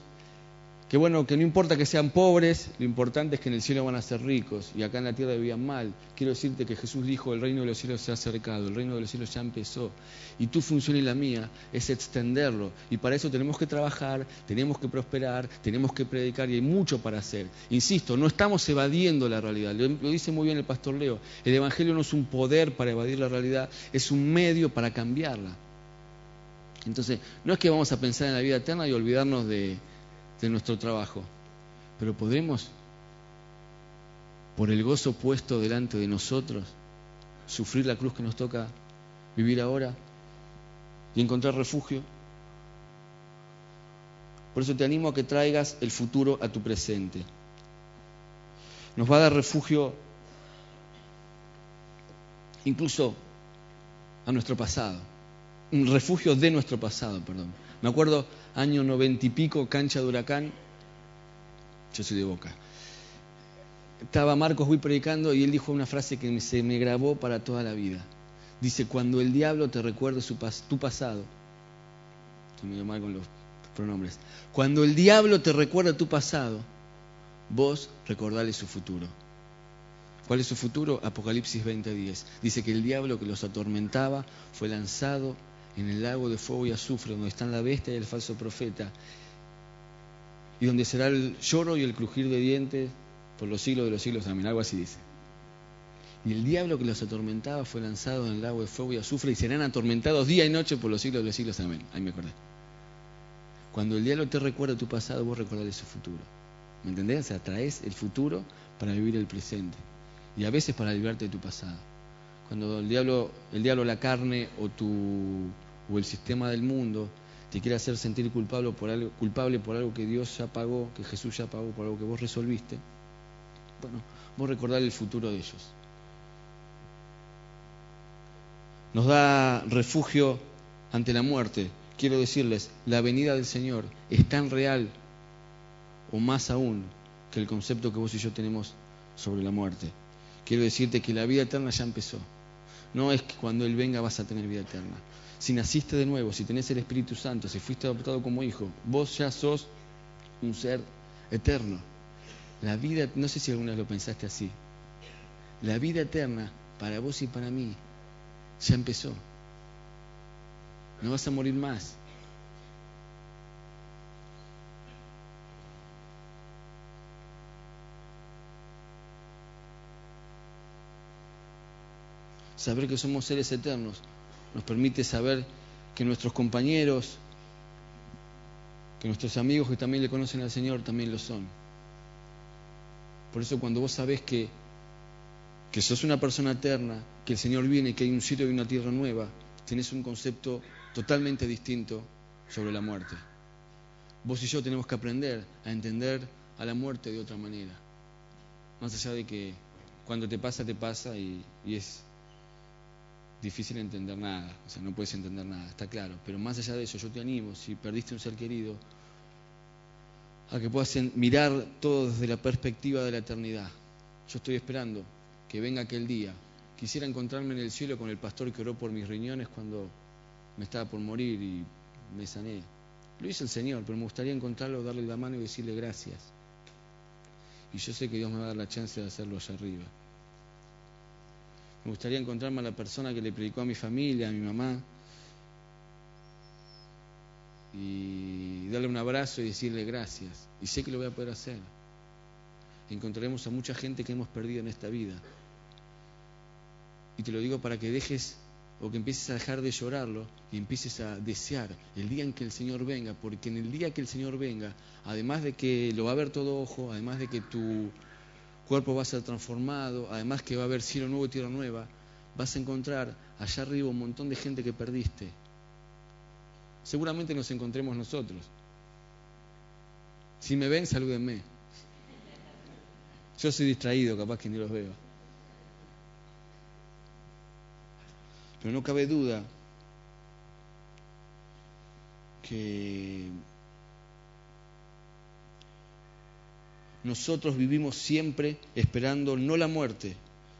que bueno, que no importa que sean pobres, lo importante es que en el cielo van a ser ricos y acá en la tierra vivían mal. Quiero decirte que Jesús dijo, el reino de los cielos se ha acercado, el reino de los cielos ya empezó y tu función y la mía es extenderlo y para eso tenemos que trabajar, tenemos que prosperar, tenemos que predicar y hay mucho para hacer. Insisto, no estamos evadiendo la realidad, lo, lo dice muy bien el pastor Leo, el Evangelio no es un poder para evadir la realidad, es un medio para cambiarla. Entonces, no es que vamos a pensar en la vida eterna y olvidarnos de de nuestro trabajo, pero podremos, por el gozo puesto delante de nosotros, sufrir la cruz que nos toca vivir ahora y encontrar refugio. Por eso te animo a que traigas el futuro a tu presente. Nos va a dar refugio incluso a nuestro pasado, un refugio de nuestro pasado, perdón. Me acuerdo año noventa y pico, cancha de huracán, yo soy de boca. Estaba Marcos Huy predicando y él dijo una frase que se me grabó para toda la vida. Dice, cuando el diablo te recuerde su tu pasado, estoy medio mal con los pronombres, cuando el diablo te recuerda tu pasado, vos recordale su futuro. ¿Cuál es su futuro? Apocalipsis 20:10. Dice que el diablo que los atormentaba fue lanzado en el lago de fuego y azufre, donde están la bestia y el falso profeta, y donde será el lloro y el crujir de dientes por los siglos de los siglos. Amén. Algo así dice. Y el diablo que los atormentaba fue lanzado en el lago de fuego y azufre y serán atormentados día y noche por los siglos de los siglos. Amén. Ahí me acordé. Cuando el diablo te recuerda tu pasado, vos recordás su futuro. ¿Me entendés? O sea, traes el futuro para vivir el presente. Y a veces para librarte de tu pasado. Cuando el diablo, el diablo, la carne o, tu, o el sistema del mundo te quiere hacer sentir culpable por, algo, culpable por algo que Dios ya pagó, que Jesús ya pagó, por algo que vos resolviste, bueno, vos recordar el futuro de ellos. Nos da refugio ante la muerte. Quiero decirles, la venida del Señor es tan real o más aún que el concepto que vos y yo tenemos sobre la muerte. Quiero decirte que la vida eterna ya empezó. No es que cuando Él venga vas a tener vida eterna si naciste de nuevo, si tenés el Espíritu Santo, si fuiste adoptado como hijo, vos ya sos un ser eterno. La vida, no sé si alguna vez lo pensaste así, la vida eterna para vos y para mí ya empezó. No vas a morir más. Saber que somos seres eternos nos permite saber que nuestros compañeros, que nuestros amigos que también le conocen al Señor también lo son. Por eso cuando vos sabés que, que sos una persona eterna, que el Señor viene, que hay un cielo y una tierra nueva, tenés un concepto totalmente distinto sobre la muerte. Vos y yo tenemos que aprender a entender a la muerte de otra manera. Más allá de que cuando te pasa, te pasa y es difícil entender nada, o sea, no puedes entender nada, está claro. Pero más allá de eso, yo te animo, si perdiste un ser querido, a que puedas mirar todo desde la perspectiva de la eternidad. Yo estoy esperando que venga aquel día. Quisiera encontrarme en el cielo con el pastor que oró por mis riñones cuando me estaba por morir y me sané. Lo hizo el Señor, pero me gustaría encontrarlo, darle la mano y decirle gracias. Y yo sé que Dios me va a dar la chance de hacerlo allá arriba. Me gustaría encontrarme a la persona que le predicó a mi familia, a mi mamá, y darle un abrazo y decirle gracias. Y sé que lo voy a poder hacer. Encontraremos a mucha gente que hemos perdido en esta vida. Y te lo digo para que dejes o que empieces a dejar de llorarlo y empieces a desear el día en que el Señor venga, porque en el día que el Señor venga, además de que lo va a ver todo ojo, además de que tu cuerpo va a ser transformado, además que va a haber cielo nuevo y tierra nueva, vas a encontrar allá arriba un montón de gente que perdiste. Seguramente nos encontremos nosotros. Si me ven, salúdenme. Yo soy distraído, capaz que ni los veo. Pero no cabe duda que nosotros vivimos siempre esperando no la muerte,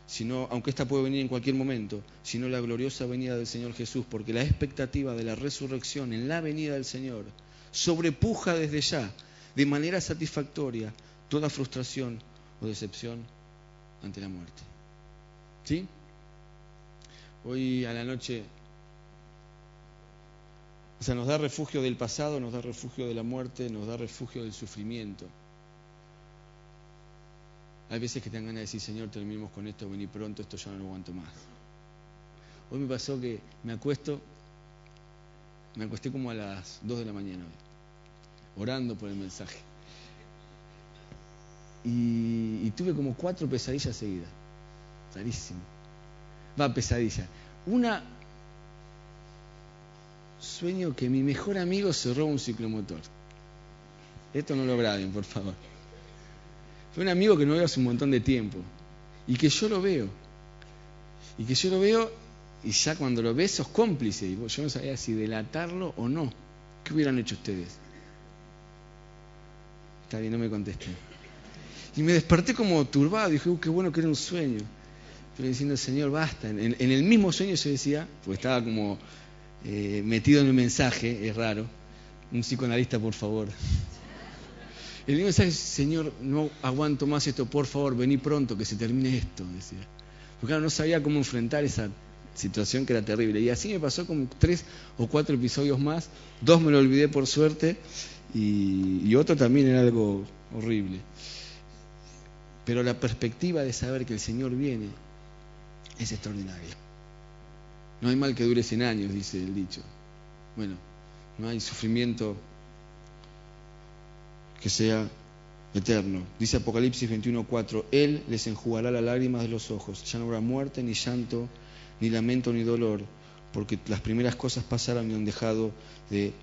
sino, aunque esta puede venir en cualquier momento, sino la gloriosa venida del Señor Jesús, porque la expectativa de la resurrección en la venida del Señor sobrepuja desde ya, de manera satisfactoria, toda frustración o decepción ante la muerte. ¿Sí? Hoy a la noche, o sea, nos da refugio del pasado, nos da refugio de la muerte, nos da refugio del sufrimiento. Hay veces que te dan ganas de decir, Señor, terminemos con esto, vení pronto, esto ya no lo aguanto más. Hoy me pasó que me acuesto, me acosté como a las 2 de la mañana, orando por el mensaje. Y, tuve como cuatro pesadillas seguidas. Rarísimo. Va, pesadilla. Una, sueño que mi mejor amigo cerró un ciclomotor. Esto no lo graben, por favor. Fue un amigo que no veo hace un montón de tiempo. Y que yo lo veo. Y que yo lo veo y ya cuando lo ves sos cómplice. Y yo no sabía si delatarlo o no. ¿Qué hubieran hecho ustedes? Está bien, no me contesten. Y me desperté como turbado. Dije, uh, qué bueno que era un sueño. Pero diciendo, Señor, basta. En, el mismo sueño se decía, porque estaba como eh, metido en el mensaje, es raro. Un psicoanalista, por favor. El niño decía, Señor, no aguanto más esto, por favor, vení pronto, que se termine esto, decía. Porque claro, no sabía cómo enfrentar esa, situación que era terrible. Y así me pasó como tres o cuatro episodios más, dos me lo olvidé por suerte y, y otro también era algo horrible. Pero la perspectiva de saber que el Señor viene es extraordinaria. No hay mal que dure 100 años, dice el dicho. Bueno, no hay sufrimiento que sea eterno. Dice Apocalipsis 21:4, Él les enjugará las lágrimas de los ojos. Ya no habrá muerte, ni llanto, ni lamento, ni dolor, porque las primeras cosas pasaron y han dejado de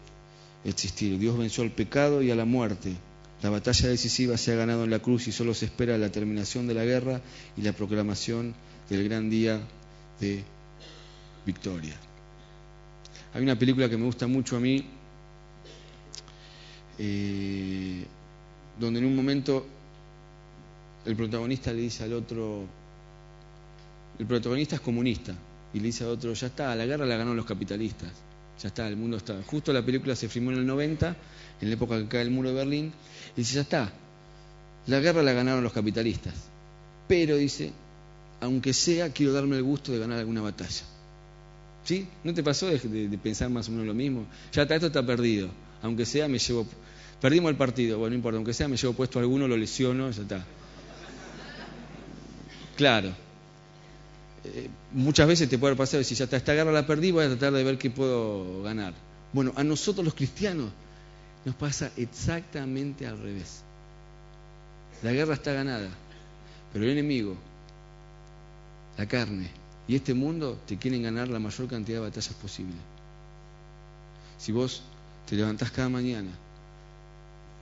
existir. Dios venció al pecado y a la muerte. La batalla decisiva se ha ganado en la cruz y solo se espera la terminación de la guerra y la proclamación del gran día de victoria. Hay una película que me gusta mucho a mí, eh, donde en un momento el protagonista le dice al otro, el protagonista es comunista, y le dice al otro, ya está, la guerra la ganaron los capitalistas, ya está, el mundo está. Justo la película se filmó en el 90, en la época que cae el muro de Berlín, y dice, ya está, la guerra la ganaron los capitalistas, pero dice, aunque sea, quiero darme el gusto de ganar alguna batalla. ¿Sí? ¿No te pasó de, pensar más o menos lo mismo? Ya está, esto está perdido. Aunque sea, me llevo. Perdimos el partido, bueno, no importa, aunque sea, me llevo puesto alguno, lo lesiono, ya está. Claro. Eh, muchas veces te puede pasar si ya está, esta guerra la perdí, voy a tratar de ver qué puedo ganar. Bueno, a nosotros los cristianos nos pasa exactamente al revés. La guerra está ganada, pero el enemigo, la carne, y este mundo te quieren ganar la mayor cantidad de batallas posible. Si vos te levantás cada mañana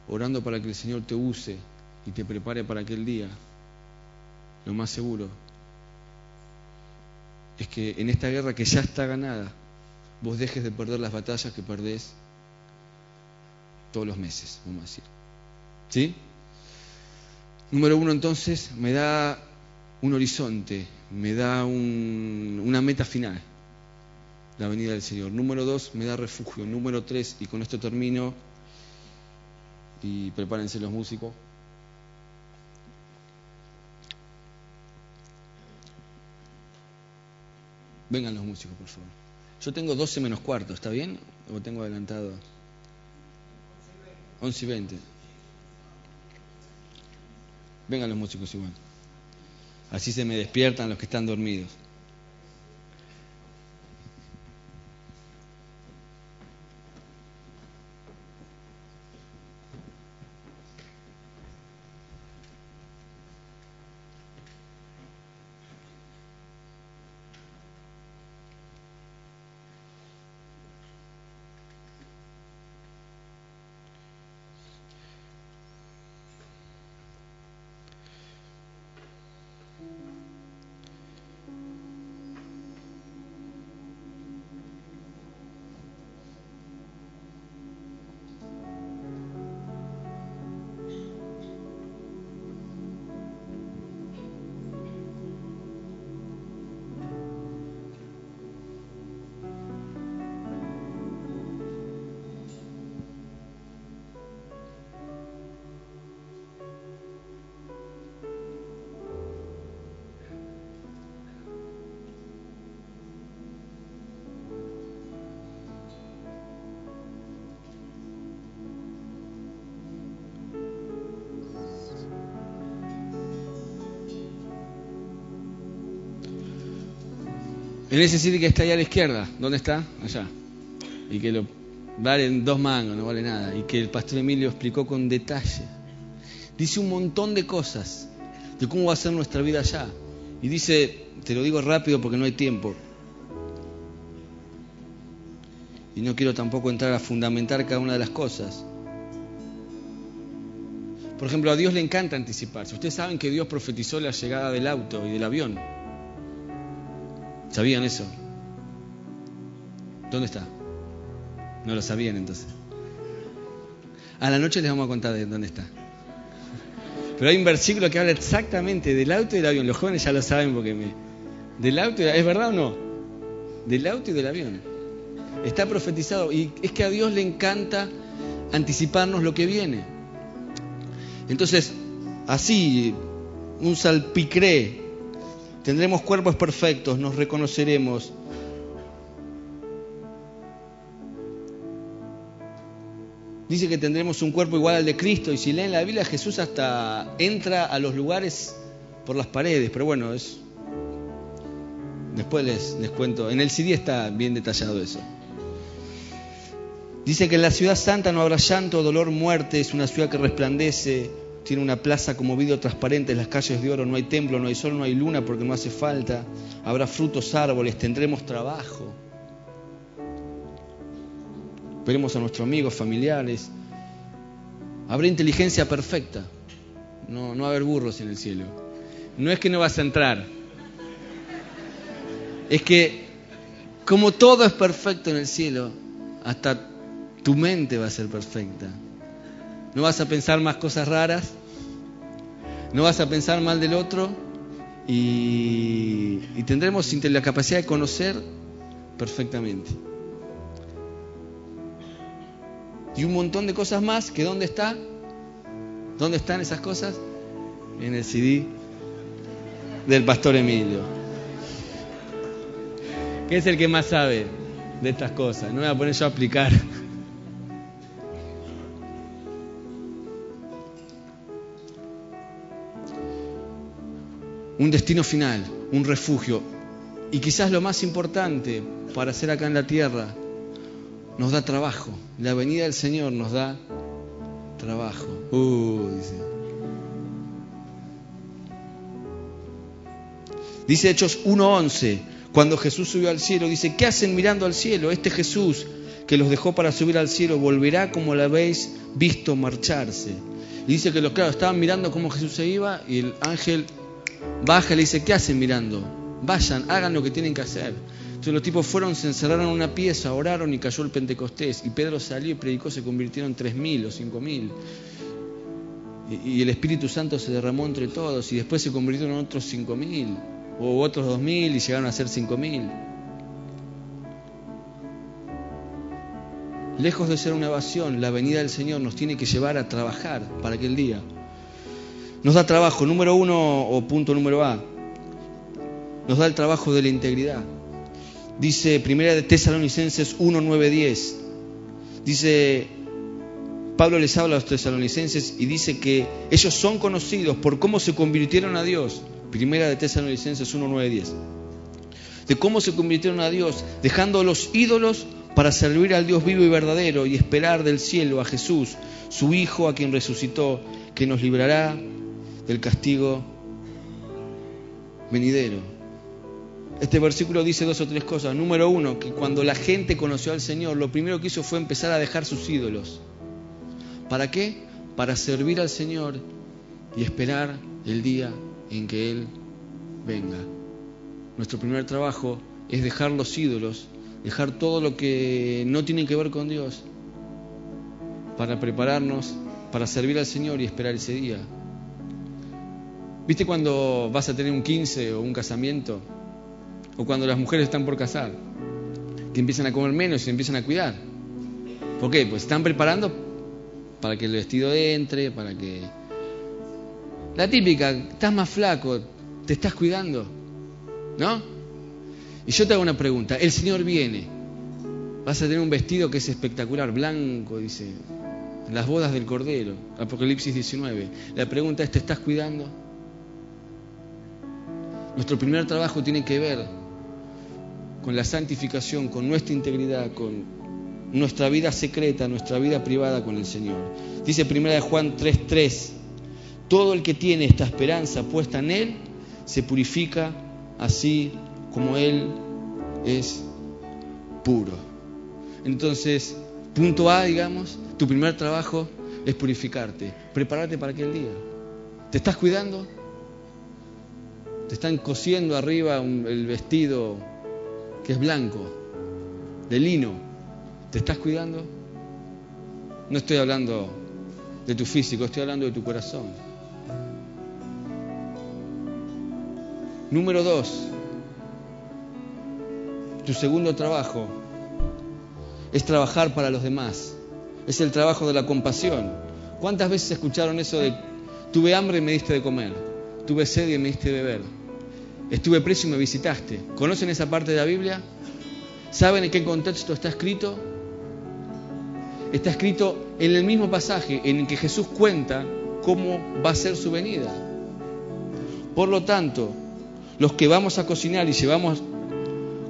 orando para que el Señor te use y te prepare para aquel día, lo más seguro es que en esta guerra que ya está ganada, vos dejes de perder las batallas que perdés todos los meses, vamos a decir. ¿Sí? Número uno, entonces, me da un horizonte, me da una meta final, la venida del Señor. Número dos, me da refugio. Número tres, y con esto termino, y prepárense los músicos. Vengan los músicos, por favor. Yo tengo 12 menos cuarto, ¿está bien? ¿O tengo adelantado? 11 y 20. Vengan los músicos igual. Así se me despiertan los que están dormidos. En ese sitio que está ahí a la izquierda, ¿dónde está? Allá. Y que lo vale dos mangos, no vale nada. Y que el pastor Emilio explicó con detalle. Dice un montón de cosas de cómo va a ser nuestra vida allá. Y dice, te lo digo rápido porque no hay tiempo. Y no quiero tampoco entrar a fundamentar cada una de las cosas. Por ejemplo, a Dios le encanta anticiparse. Ustedes saben que Dios profetizó la llegada del auto y del avión. ¿Sabían eso? ¿Dónde está? No lo sabían entonces. A la noche les vamos a contar de dónde está. Pero hay un versículo que habla exactamente del auto y del avión. Los jóvenes ya lo saben porque me... Del auto, ¿es verdad o no? Del auto y del avión. Está profetizado y es que a Dios le encanta anticiparnos lo que viene. Entonces, así, un salpicré Tendremos cuerpos perfectos, nos reconoceremos. Dice que tendremos un cuerpo igual al de Cristo y si leen la Biblia Jesús hasta entra a los lugares por las paredes, pero bueno, es... Después les, les cuento, en el CD está bien detallado eso. Dice que en la ciudad santa no habrá llanto, dolor, muerte, es una ciudad que resplandece, tiene una plaza como vidrio transparente, las calles de oro, no hay templo, no hay sol, no hay luna porque no hace falta. Habrá frutos, árboles, tendremos trabajo veremos a nuestros amigos, familiares. Habrá inteligencia perfecta. No, no va a haber burros en el cielo. No es que no vas a entrar. Es que como todo es perfecto en el cielo, hasta tu mente va a ser perfecta. No vas a pensar más cosas raras, no vas a pensar mal del otro y, tendremos la capacidad de conocer perfectamente y un montón de cosas más que ¿dónde está? ¿Dónde están esas cosas? En el CD del pastor Emilio. Que es el que más sabe de estas cosas. No me voy a poner yo a aplicar. Un destino final, un refugio. Y quizás lo más importante para hacer acá en la tierra nos da trabajo. La venida del Señor nos da trabajo. Uh, dice. Hechos 1.11, cuando Jesús subió al cielo, dice, ¿qué hacen mirando al cielo? Este Jesús que los dejó para subir al cielo volverá como lo habéis visto marcharse. Y dice que los claro, estaban mirando cómo Jesús se iba y el ángel baja y le dice, ¿qué hacen mirando? Vayan, hagan lo que tienen que hacer. Entonces los tipos fueron, se encerraron en una pieza, oraron y cayó el Pentecostés. Y Pedro salió y predicó, se convirtieron en tres mil o cinco mil. Y, el Espíritu Santo se derramó entre todos y después se convirtieron en otros cinco mil o otros dos mil y llegaron a ser cinco mil. Lejos de ser una evasión, la venida del Señor nos tiene que llevar a trabajar para aquel día. Nos da trabajo, número uno o punto número A, nos da el trabajo de la integridad. Dice Primera de Tesalonicenses 1, 9, 10. Dice, Pablo les habla a los tesalonicenses y dice que ellos son conocidos por cómo se convirtieron a Dios. Primera de Tesalonicenses 1, 9, 10. De cómo se convirtieron a Dios, dejando los ídolos para servir al Dios vivo y verdadero y esperar del cielo a Jesús, su Hijo, a quien resucitó, que nos librará del castigo venidero. Este versículo dice dos o tres cosas. Número uno, que cuando la gente conoció al Señor, lo primero que hizo fue empezar a dejar sus ídolos. ¿Para qué? Para servir al Señor y esperar el día en que Él venga. Nuestro primer trabajo es dejar los ídolos, dejar todo lo que no tiene que ver con Dios, para prepararnos, para servir al Señor y esperar ese día. ¿Viste cuando vas a tener un 15 o un casamiento? o cuando las mujeres están por casar, que empiezan a comer menos y se empiezan a cuidar. ¿Por qué? Pues están preparando para que el vestido entre, para que... La típica, estás más flaco, te estás cuidando, ¿no? Y yo te hago una pregunta, el Señor viene, vas a tener un vestido que es espectacular, blanco, dice, las bodas del Cordero, Apocalipsis 19. La pregunta es, ¿te estás cuidando? Nuestro primer trabajo tiene que ver con la santificación, con nuestra integridad, con nuestra vida secreta, nuestra vida privada con el Señor. Dice 1 Juan 3:3, todo el que tiene esta esperanza puesta en Él se purifica así como Él es puro. Entonces, punto A, digamos, tu primer trabajo es purificarte, prepararte para aquel día. ¿Te estás cuidando? ¿Te están cosiendo arriba el vestido que es blanco, de lino, ¿te estás cuidando? No estoy hablando de tu físico, estoy hablando de tu corazón. Número dos, tu segundo trabajo es trabajar para los demás. Es el trabajo de la compasión. ¿Cuántas veces escucharon eso de tuve hambre y me diste de comer? Tuve sed y me diste de beber? Estuve preso y me visitaste. ¿Conocen esa parte de la Biblia? ¿Saben en qué contexto está escrito? está escrito en el mismo pasaje en el que Jesús cuenta cómo va a ser su venida. Por lo tanto, los que vamos a cocinar y llevamos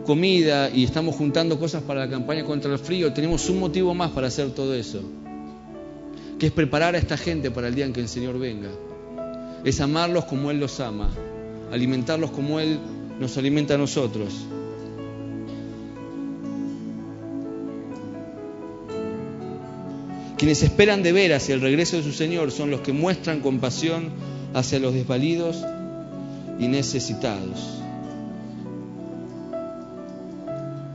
comida y estamos juntando cosas para la campaña contra el frío, tenemos un motivo más para hacer todo eso, que es preparar a esta gente para el día en que el Señor venga. Es amarlos como Él los ama, alimentarlos como Él nos alimenta a nosotros. Quienes esperan de ver hacia el regreso de su Señor son los que muestran compasión hacia los desvalidos y necesitados.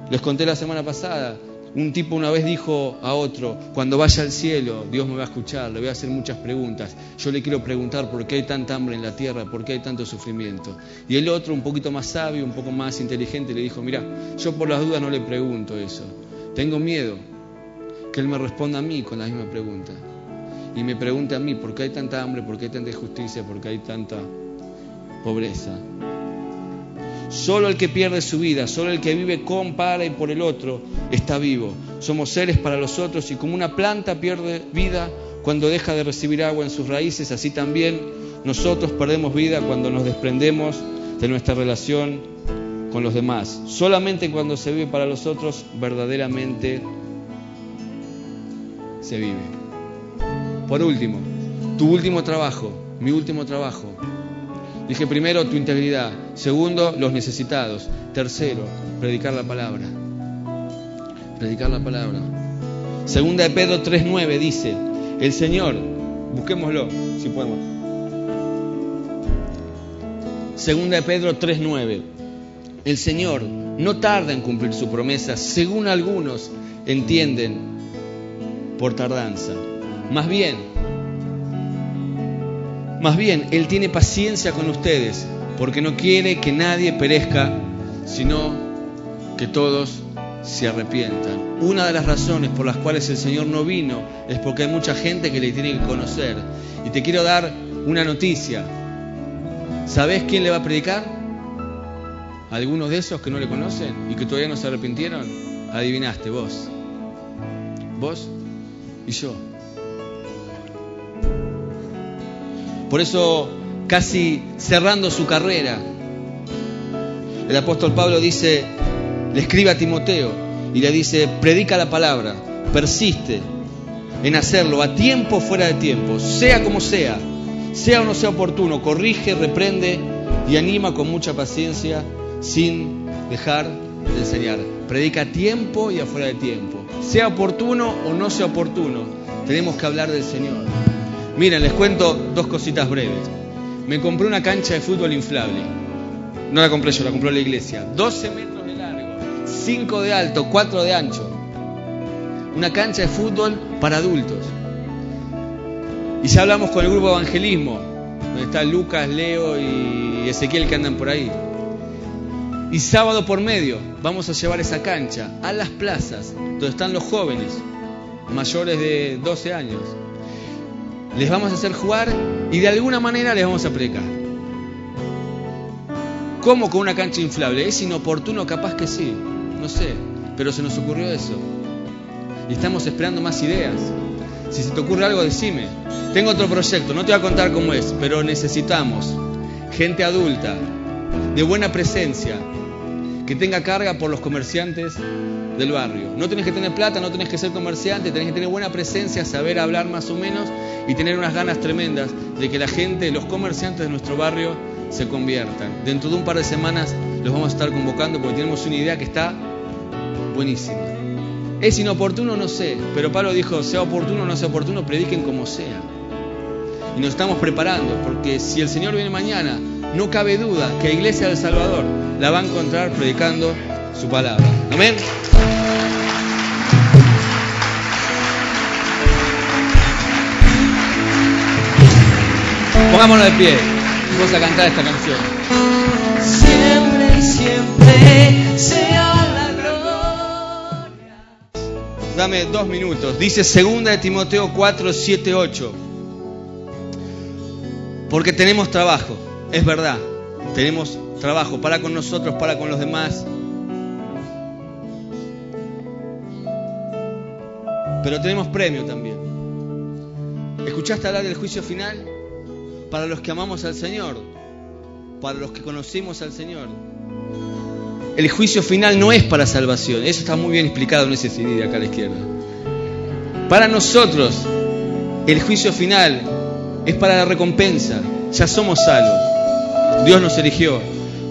Les conté la semana pasada, un tipo una vez dijo a otro, cuando vaya al cielo, Dios me va a escuchar, le voy a hacer muchas preguntas. Yo le quiero preguntar por qué hay tanta hambre en la tierra, por qué hay tanto sufrimiento. Y el otro, un poquito más sabio, un poco más inteligente, le dijo, mira, yo por las dudas no le pregunto eso. Tengo miedo que Él me responda a mí con la misma pregunta. Y me pregunte a mí por qué hay tanta hambre, por qué hay tanta injusticia, por qué hay tanta pobreza. Solo el que pierde su vida, solo el que vive con, para y por el otro, está vivo. Somos seres para los otros y como una planta pierde vida cuando deja de recibir agua en sus raíces, así también nosotros perdemos vida cuando nos desprendemos de nuestra relación con los demás. Solamente cuando se vive para los otros, verdaderamente se vive. Por último, tu último trabajo, mi último trabajo. Dije primero tu integridad, segundo los necesitados, tercero predicar la palabra. Predicar la palabra. Segunda de Pedro 3:9 dice, el Señor, busquémoslo si podemos. Segunda de Pedro 3:9. El Señor no tarda en cumplir su promesa, según algunos entienden por tardanza. Más bien, más bien, Él tiene paciencia con ustedes porque no quiere que nadie perezca, sino que todos se arrepientan. Una de las razones por las cuales el Señor no vino es porque hay mucha gente que le tiene que conocer. Y te quiero dar una noticia. ¿Sabes quién le va a predicar? ¿Algunos de esos que no le conocen y que todavía no se arrepintieron? Adivinaste, vos. ¿Vos? y yo. Por eso, casi cerrando su carrera, el apóstol Pablo dice, le escribe a Timoteo y le dice, predica la palabra, persiste en hacerlo a tiempo fuera de tiempo, sea como sea, sea o no sea oportuno, corrige, reprende y anima con mucha paciencia sin dejar de enseñar. Predica a tiempo y afuera de tiempo. Sea oportuno o no sea oportuno, tenemos que hablar del Señor. Miren, les cuento dos cositas breves. Me compré una cancha de fútbol inflable. No la compré yo, la compró la iglesia. 12 metros de largo, 5 de alto, 4 de ancho. Una cancha de fútbol para adultos. Y ya hablamos con el grupo Evangelismo, donde están Lucas, Leo y Ezequiel que andan por ahí. Y sábado por medio vamos a llevar esa cancha a las plazas donde están los jóvenes mayores de 12 años. Les vamos a hacer jugar y de alguna manera les vamos a predicar. ¿Cómo con una cancha inflable? ¿Es inoportuno? Capaz que sí, no sé, pero se nos ocurrió eso. Y estamos esperando más ideas. Si se te ocurre algo, decime. Tengo otro proyecto, no te voy a contar cómo es, pero necesitamos gente adulta, de buena presencia, que tenga carga por los comerciantes del barrio. No tenés que tener plata, no tenés que ser comerciante, tenés que tener buena presencia, saber hablar más o menos y tener unas ganas tremendas de que la gente, los comerciantes de nuestro barrio se conviertan. Dentro de un par de semanas los vamos a estar convocando porque tenemos una idea que está buenísima. ¿Es inoportuno? No sé, pero Pablo dijo, sea oportuno o no sea oportuno, prediquen como sea. Y nos estamos preparando, porque si el Señor viene mañana, no cabe duda que la Iglesia del Salvador la va a encontrar predicando su palabra. Amén. Pongámonos de pie. Vamos a cantar esta canción. Siempre y siempre sea la gloria. Dame dos minutos. Dice segunda de Timoteo 4, 7, 8. Porque tenemos trabajo, es verdad. Tenemos trabajo para con nosotros, para con los demás. Pero tenemos premio también. ¿Escuchaste hablar del juicio final? Para los que amamos al Señor, para los que conocimos al Señor. El juicio final no es para salvación. Eso está muy bien explicado en ese CD de acá a la izquierda. Para nosotros, el juicio final es para la recompensa. Ya somos salvos. Dios nos eligió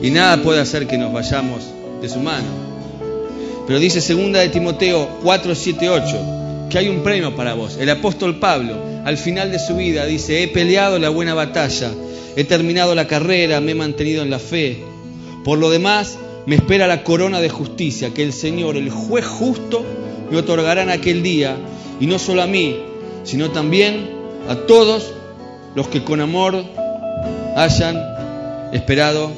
y nada puede hacer que nos vayamos de su mano. Pero dice segunda de Timoteo 4, 7, 8, que hay un premio para vos. El apóstol Pablo, al final de su vida, dice, he peleado la buena batalla, he terminado la carrera, me he mantenido en la fe. Por lo demás, me espera la corona de justicia que el Señor, el juez justo, me otorgará en aquel día, y no solo a mí, sino también a todos los que con amor hayan esperado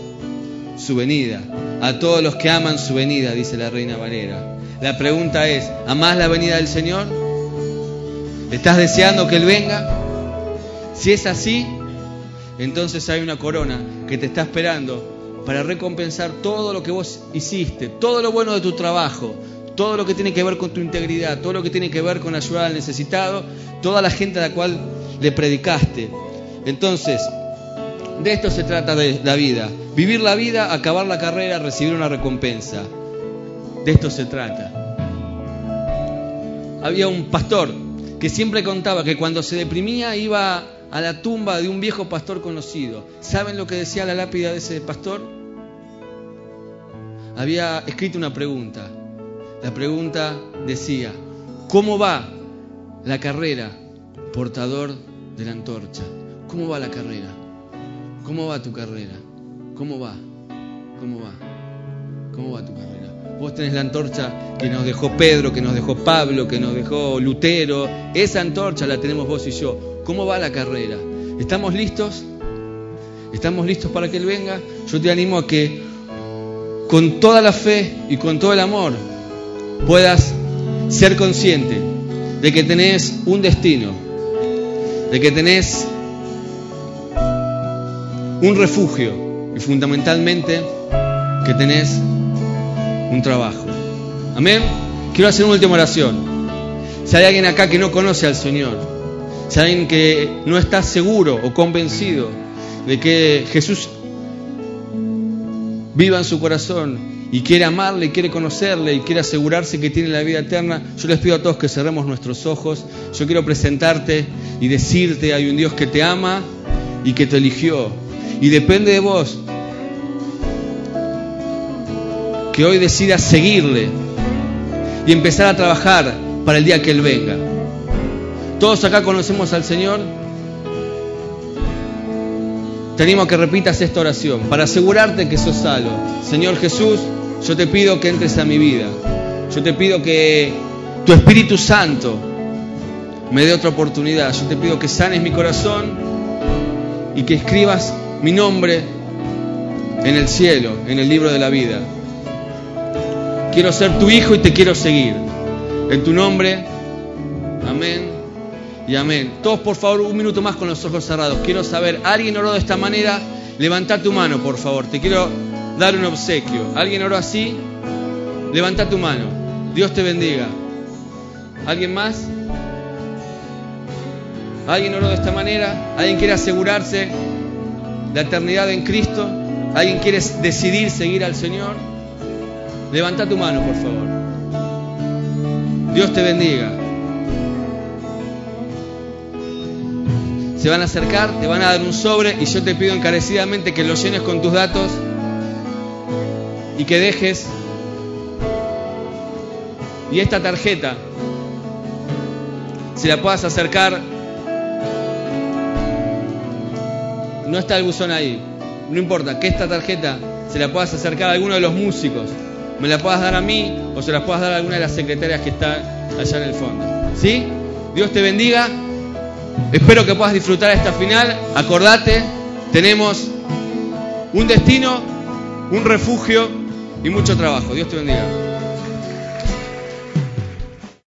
su venida. A todos los que aman su venida, dice la reina Valera. La pregunta es, ¿amás la venida del Señor? ¿Estás deseando que Él venga? Si es así, entonces hay una corona que te está esperando para recompensar todo lo que vos hiciste, todo lo bueno de tu trabajo, todo lo que tiene que ver con tu integridad, todo lo que tiene que ver con ayudar al necesitado, toda la gente a la cual le predicaste. Entonces, de esto se trata de la vida. Vivir la vida, acabar la carrera, recibir una recompensa. De esto se trata. Había un pastor que siempre contaba que cuando se deprimía iba a la tumba de un viejo pastor conocido. ¿Saben lo que decía la lápida de ese pastor? Había escrito una pregunta. La pregunta decía, ¿cómo va la carrera, portador de la antorcha? ¿Cómo va la carrera? ¿Cómo va tu carrera? ¿Cómo va? ¿Cómo va? ¿Cómo va tu carrera? Vos tenés la antorcha que nos dejó Pedro, que nos dejó Pablo, que nos dejó Lutero. Esa antorcha la tenemos vos y yo. ¿Cómo va la carrera? ¿Estamos listos? ¿Estamos listos para que Él venga? Yo te animo a que con toda la fe y con todo el amor puedas ser consciente de que tenés un destino, de que tenés un refugio y fundamentalmente que tenés un trabajo. Amén. Quiero hacer una última oración. Si hay alguien acá que no conoce al Señor, si hay alguien que no está seguro o convencido de que Jesús viva en su corazón y quiere amarle, quiere conocerle y quiere asegurarse que tiene la vida eterna, yo les pido a todos que cerremos nuestros ojos. Yo quiero presentarte y decirte, hay un Dios que te ama y que te eligió. Y depende de vos que hoy decidas seguirle y empezar a trabajar para el día que Él venga. Todos acá conocemos al Señor. Te animo a que repitas esta oración para asegurarte que sos salvo. Señor Jesús, yo te pido que entres a mi vida. Yo te pido que tu Espíritu Santo me dé otra oportunidad. Yo te pido que sanes mi corazón y que escribas mi nombre en el cielo, en el libro de la vida. Quiero ser tu hijo y te quiero seguir. En tu nombre, amén y amén. Todos por favor un minuto más con los ojos cerrados. Quiero saber, ¿alguien oró de esta manera? Levanta tu mano, por favor. Te quiero dar un obsequio. ¿Alguien oró así? Levanta tu mano. Dios te bendiga. ¿Alguien más? ¿Alguien oró de esta manera? ¿Alguien quiere asegurarse la eternidad en Cristo? ¿Alguien quiere decidir seguir al Señor? Levanta tu mano, por favor. Dios te bendiga. Se van a acercar, te van a dar un sobre y yo te pido encarecidamente que lo llenes con tus datos y que dejes. Y esta tarjeta, si la puedas acercar, no está el buzón ahí. No importa, que esta tarjeta se la puedas acercar a alguno de los músicos me la puedas dar a mí o se la puedas dar a alguna de las secretarias que está allá en el fondo. ¿Sí? Dios te bendiga. Espero que puedas disfrutar esta final. Acordate, tenemos un destino, un refugio y mucho trabajo. Dios te bendiga.